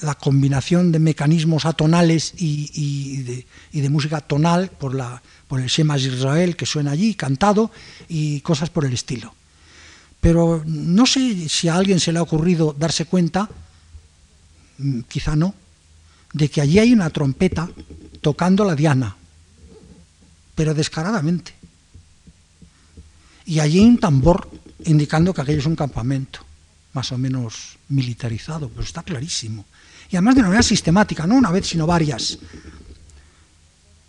la combinación de mecanismos atonales y, de, música tonal por, la, por el Shema Israel que suena allí, cantado, y cosas por el estilo. Pero no sé si a alguien se le ha ocurrido darse cuenta, mm, quizá no, de que allí hay una trompeta tocando la diana, pero descaradamente. Y allí hay un tambor indicando que aquello es un campamento, más o menos militarizado, pero está clarísimo. Y además de una manera sistemática, no una vez, sino varias.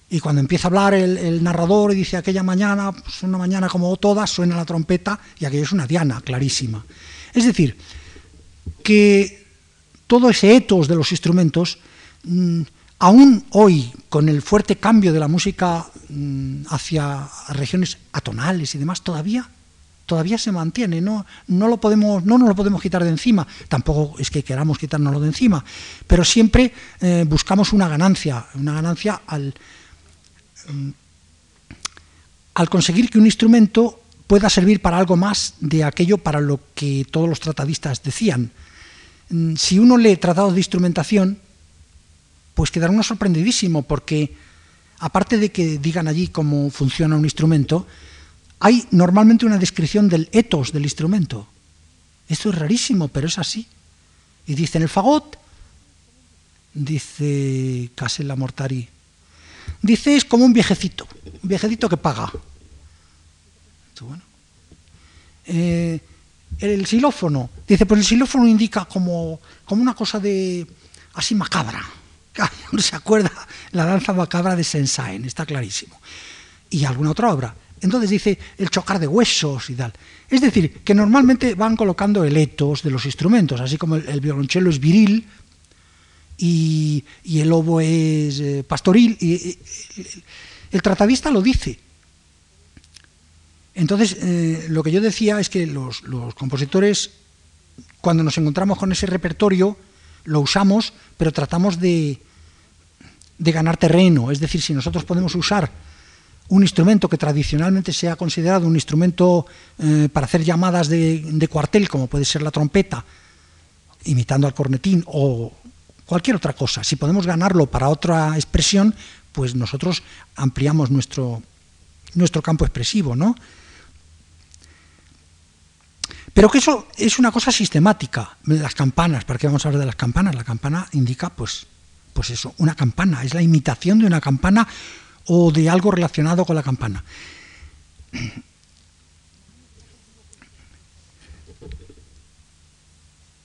Y cuando empieza a hablar el, narrador y dice aquella mañana, pues una mañana como todas, suena la trompeta y aquello es una diana clarísima. Es decir, que todo ese etos de los instrumentos, mm, aún hoy, con el fuerte cambio de la música mm, hacia regiones atonales y demás, todavía todavía se mantiene, no, no, lo podemos, no nos lo podemos quitar de encima, tampoco es que queramos quitárnoslo de encima, pero siempre eh, buscamos una ganancia, una ganancia al, al conseguir que un instrumento pueda servir para algo más de aquello para lo que todos los tratadistas decían. Mm, si uno lee tratados de instrumentación, pues quedará uno sorprendidísimo, porque aparte de que digan allí cómo funciona un instrumento, hay normalmente una descripción del etos del instrumento. Esto es rarísimo, pero es así. Y dicen el fagot, dice Casella Mortari, Dice, es como un viejecito, un viejecito que paga. Eh, el xilófono, dice, pues el xilófono indica como, como una cosa de así macabra. (laughs) Uno se acuerda la danza macabra de Sensaen, está clarísimo. Y alguna otra obra. Entonces dice el chocar de huesos y tal. Es decir, que normalmente van colocando el etos de los instrumentos, así como el, el violonchelo es viril, y, el lobo es eh, pastoril. El tratadista lo dice. Entonces, eh, lo que yo decía es que los, compositores, cuando nos encontramos con ese repertorio, lo usamos, pero tratamos de, de ganar terreno. Es decir, si nosotros podemos usar un instrumento que tradicionalmente se ha considerado un instrumento eh, para hacer llamadas de, de, cuartel, como puede ser la trompeta, imitando al cornetín, o cualquier otra cosa. Si podemos ganarlo para otra expresión, pues nosotros ampliamos nuestro, nuestro campo expresivo, ¿no? Pero que eso es una cosa sistemática. Las campanas, ¿para qué vamos a hablar de las campanas? La campana indica, pues, pues eso, una campana, es la imitación de una campana o de algo relacionado con la campana.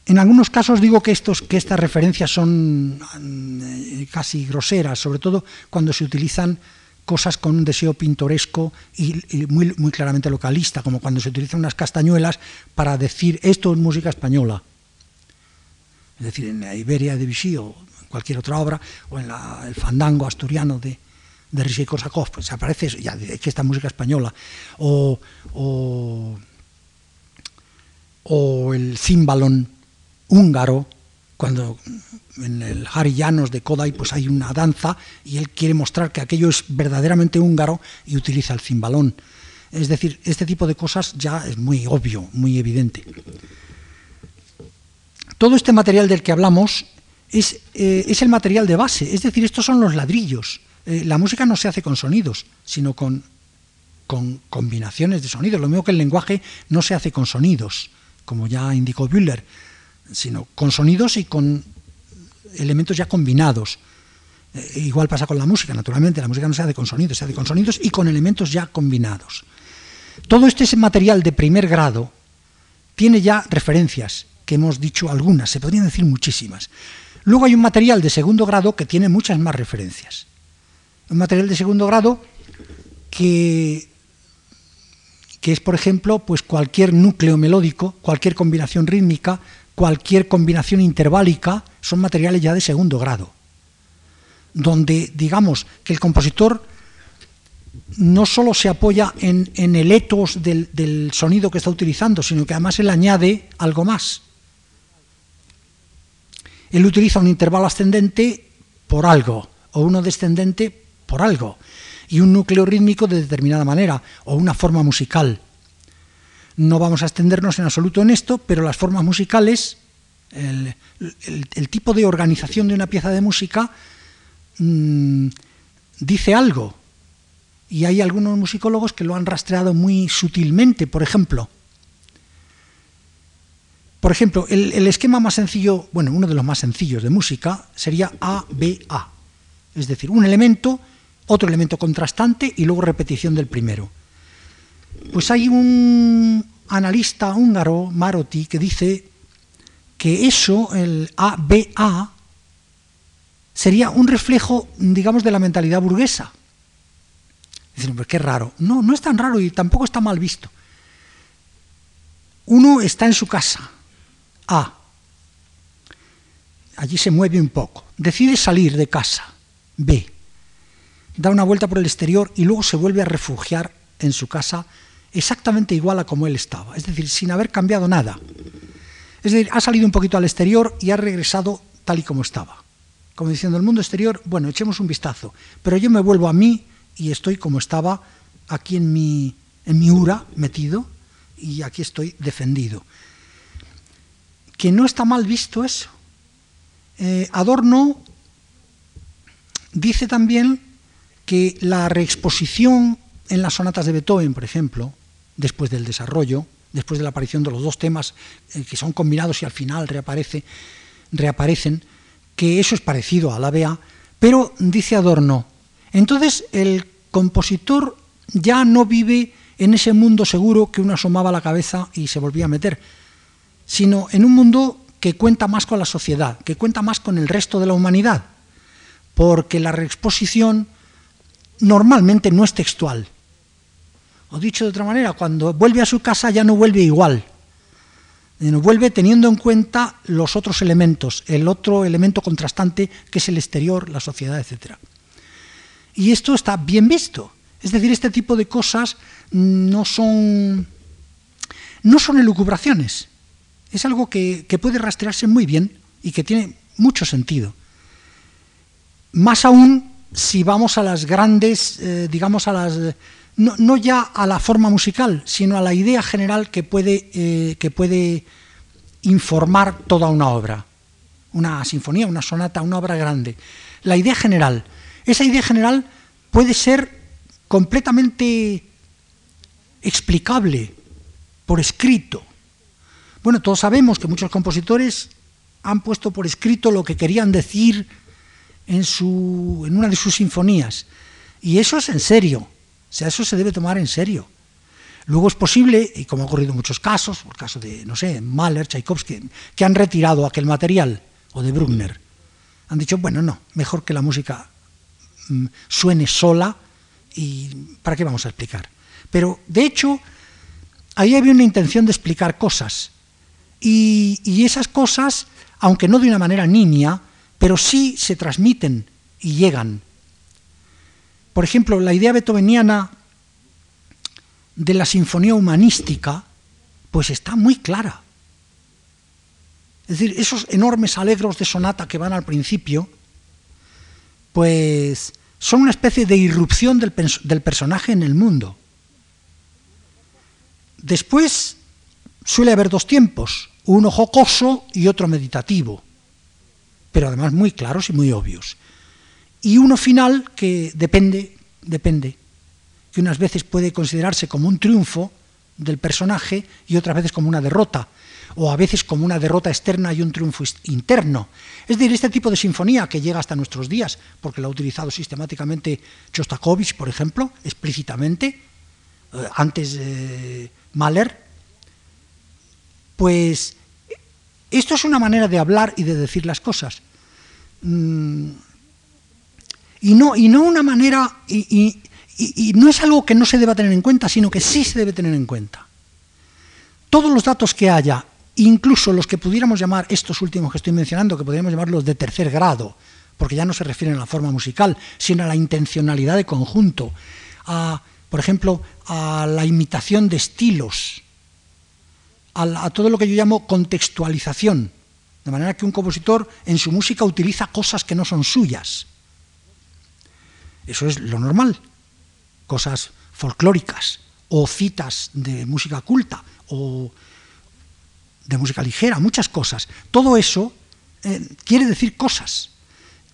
En algunos casos digo que, estos, que estas referencias son eh, casi groseras, sobre todo cuando se utilizan cosas con un deseo pintoresco y, muy, muy, claramente localista, como cuando se utilizan unas castañuelas para decir esto es música española. es decir, en la Iberia de Vichy o en cualquier otra obra, o en el fandango asturiano de, de Rishi Korsakov, pues aparece ya que esta música española, o, o, o el cimbalón húngaro, cuando en el Harry Llanos de Kodai pues hay una danza y él quiere mostrar que aquello es verdaderamente húngaro y utiliza el cimbalón. Es decir, este tipo de cosas ya es muy obvio, muy evidente. Todo este material del que hablamos es, eh, es el material de base, es decir, estos son los ladrillos. Eh, la música no se hace con sonidos, sino con, combinaciones de sonidos. Lo mismo que el lenguaje no se hace con sonidos, como ya indicó Bühler, sino con sonidos y con elementos ya combinados. Eh, igual pasa con la música, naturalmente, la música no se hace con sonidos, se hace con sonidos y con elementos ya combinados. Todo este material de primer grado tiene ya referencias, que hemos dicho algunas, se podrían decir muchísimas. Luego hay un material de segundo grado que tiene muchas más referencias. Un material de segundo grado que, que es, por ejemplo, pues cualquier núcleo melódico, cualquier combinación rítmica, cualquier combinación interválica, son materiales ya de segundo grado, donde digamos que el compositor no solo se apoya en, el etos del, del, sonido que está utilizando, sino que además él añade algo más. Él utiliza un intervalo ascendente por algo, o uno descendente por algo, y un núcleo rítmico de determinada manera, o una forma musical. No vamos a extendernos en absoluto en esto, pero las formas musicales el, tipo de organización de una pieza de música mm, dice algo. Y hay algunos musicólogos que lo han rastreado muy sutilmente, por ejemplo. Por ejemplo, el, el esquema más sencillo, bueno, uno de los más sencillos de música sería A-B-A. Es decir, un elemento, otro elemento contrastante y luego repetición del primero. Pues hay un analista húngaro, Marotti, que dice que eso, el ABA, sería un reflejo, digamos, de la mentalidad burguesa. Dicen, pues qué raro. No, no es tan raro y tampoco está mal visto. Uno está en su casa, A. Allí se mueve un poco. Decide salir de casa, B. Da una vuelta por el exterior y luego se vuelve a refugiar en su casa exactamente igual a como él estaba. Es decir, sin haber cambiado nada. Es decir, ha salido un poquito al exterior y ha regresado tal y como estaba. Como diciendo, el mundo exterior, bueno, echemos un vistazo, pero yo me vuelvo a mí y estoy como estaba aquí en mi, en mi ura metido y aquí estoy defendido. Que no está mal visto eso. Eh, Adorno dice también que la reexposición en las sonatas de Beethoven, por ejemplo, después del desarrollo, después de la aparición de los dos temas eh, que son combinados y al final reaparece, reaparecen, que eso es parecido a la BA, pero dice Adorno, entonces el compositor ya no vive en ese mundo seguro que uno asomaba la cabeza y se volvía a meter, sino en un mundo que cuenta más con la sociedad, que cuenta más con el resto de la humanidad, porque la reexposición normalmente no es textual, o dicho de otra manera, cuando vuelve a su casa ya no vuelve igual. No vuelve teniendo en cuenta los otros elementos, el otro elemento contrastante que es el exterior, la sociedad, etc. Y esto está bien visto. Es decir, este tipo de cosas no son, no son elucubraciones. Es algo que, puede rastrearse muy bien y que tiene mucho sentido. Más aún si vamos a las grandes, eh, digamos, a las no, ya a la forma musical, sino a la idea general que puede, eh, que puede informar toda una obra, una sinfonía, una sonata, una obra grande. La idea general. Esa idea general puede ser completamente explicable por escrito. Bueno, todos sabemos que muchos compositores han puesto por escrito lo que querían decir en, su, en una de sus sinfonías. Y eso es en serio. O sea, eso se debe tomar en serio. Luego es posible, y como ha ocurrido en muchos casos, el caso de, no sé, Mahler, Tchaikovsky, que han retirado aquel material, o de Bruckner, han dicho, bueno, no, mejor que la música mm, suene sola y ¿para qué vamos a explicar? Pero, de hecho, ahí había una intención de explicar cosas. Y, y esas cosas aunque no de una manera nimia, pero sí se transmiten y llegan. Por ejemplo, la idea beethoveniana de la sinfonía humanística, pues está muy clara. Es decir, esos enormes alegros de sonata que van al principio, pues son una especie de irrupción del, del personaje en el mundo. Después suele haber dos tiempos, uno jocoso y otro meditativo, pero además muy claros y muy obvios. Y uno final que depende, depende, que unas veces puede considerarse como un triunfo del personaje y otras veces como una derrota, o a veces como una derrota externa y un triunfo interno. Es decir, este tipo de sinfonía que llega hasta nuestros días, porque lo ha utilizado sistemáticamente Chostakovich, por ejemplo, explícitamente, eh, antes eh, Mahler, pues esto es una manera de hablar y de decir las cosas. Mm, y, no, y no una manera, y, no es algo que no se deba tener en cuenta, sino que sí se debe tener en cuenta. Todos los datos que haya, incluso los que pudiéramos llamar, estos últimos que estoy mencionando, que podríamos llamarlos de tercer grado, porque ya no se refieren a la forma musical, sino a la intencionalidad de conjunto, a, por ejemplo, a la imitación de estilos, a, todo lo que yo llamo contextualización, de manera que un compositor en su música utiliza cosas que no son suyas. Eso es lo normal, cosas folclóricas o citas de música culta o de música ligera, muchas cosas. Todo eso eh, quiere decir cosas,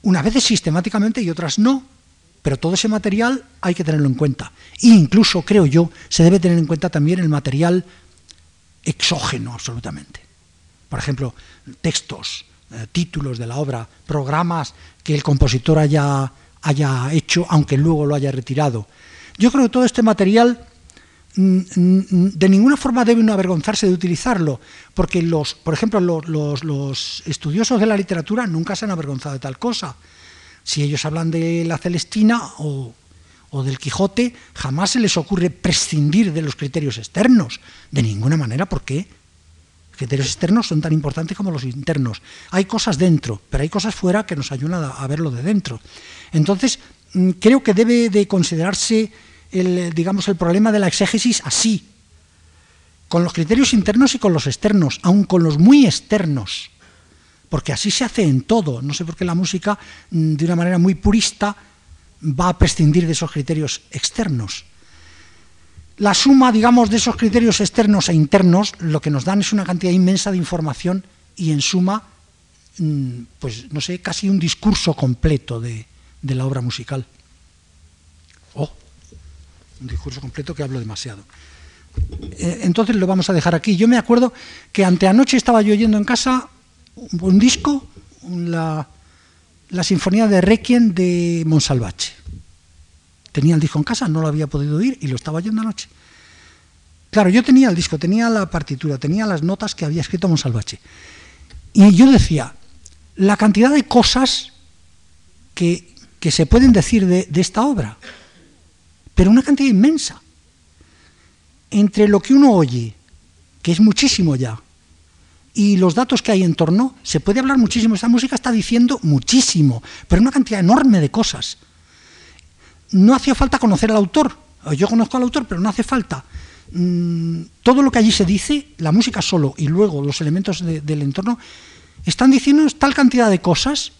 unas veces sistemáticamente y otras no, pero todo ese material hay que tenerlo en cuenta. E incluso, creo yo, se debe tener en cuenta también el material exógeno absolutamente. Por ejemplo, textos, eh, títulos de la obra, programas que el compositor haya, haya hecho, aunque luego lo haya retirado. Yo creo que todo este material mm, mm, de ninguna forma debe uno avergonzarse de utilizarlo, porque los, por ejemplo, los, los, estudiosos de la literatura nunca se han avergonzado de tal cosa. Si ellos hablan de la Celestina o o del Quijote, jamás se les ocurre prescindir de los criterios externos, de ninguna manera, ¿por qué? Los criterios externos son tan importantes como los internos. Hay cosas dentro, pero hay cosas fuera que nos ayudan a, verlo de dentro. Entonces, mm, creo que debe de considerarse el, digamos, el problema de la exégesis así, con los criterios internos y con los externos, aun con los muy externos, porque así se hace en todo. No sé por qué la música, mm, de una manera muy purista, va a prescindir de esos criterios externos. La suma, digamos, de esos criterios externos e internos, lo que nos dan es una cantidad inmensa de información y en suma, mm, pues no sé, casi un discurso completo de, la obra musical. Oh, un discurso completo que hablo demasiado. Eh, entonces lo vamos a dejar aquí. Yo me acuerdo que anteanoche estaba yo oyendo en casa un disco, la la sinfonía de Requiem de Monsalvache. Tenía el disco en casa, no lo había podido oír y lo estaba oyendo anoche. Claro, yo tenía el disco, tenía la partitura, tenía las notas que había escrito Monsalvache. Y yo decía, la cantidad de cosas que, que se pueden decir de, de esta obra, pero una cantidad inmensa. Entre lo que uno oye, que es muchísimo ya, y los datos que hay en torno, se puede hablar muchísimo. Esta música está diciendo muchísimo, pero una cantidad enorme de cosas. No hacía falta conocer al autor. Yo conozco al autor, pero no hace falta. Mm, todo lo que allí se dice, la música solo y luego los elementos del entorno, están diciendo tal cantidad de cosas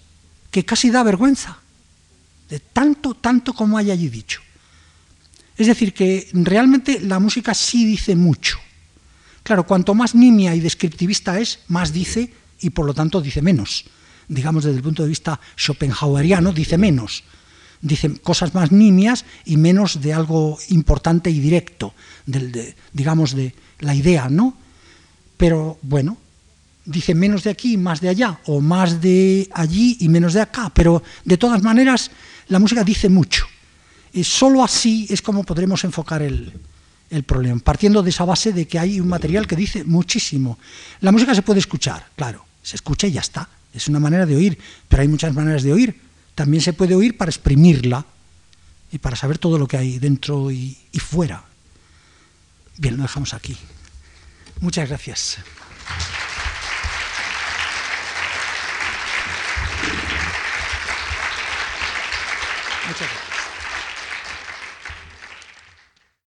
que casi da vergüenza. De tanto, tanto como hay allí dicho. Es decir, que realmente la música sí dice mucho. Claro, cuanto más nimia y descriptivista es, más dice y por lo tanto dice menos. Digamos desde el punto de vista schopenhaueriano, dice menos. Dice cosas más nimias y menos de algo importante y directo, digamos de la idea, ¿no? Pero bueno, dice menos de aquí más de allá, o más de allí y menos de acá, pero de todas maneras la música dice mucho. Y solo así es como podremos enfocar el, el problema, partiendo de esa base de que hay un material que dice muchísimo. La música se puede escuchar, claro, se escucha y ya está, es una manera de oír, pero hay muchas maneras de oír. También se puede oír para exprimirla y para saber todo lo que hay dentro y, fuera. Bien, lo dejamos aquí. Muchas gracias. Muchas gracias.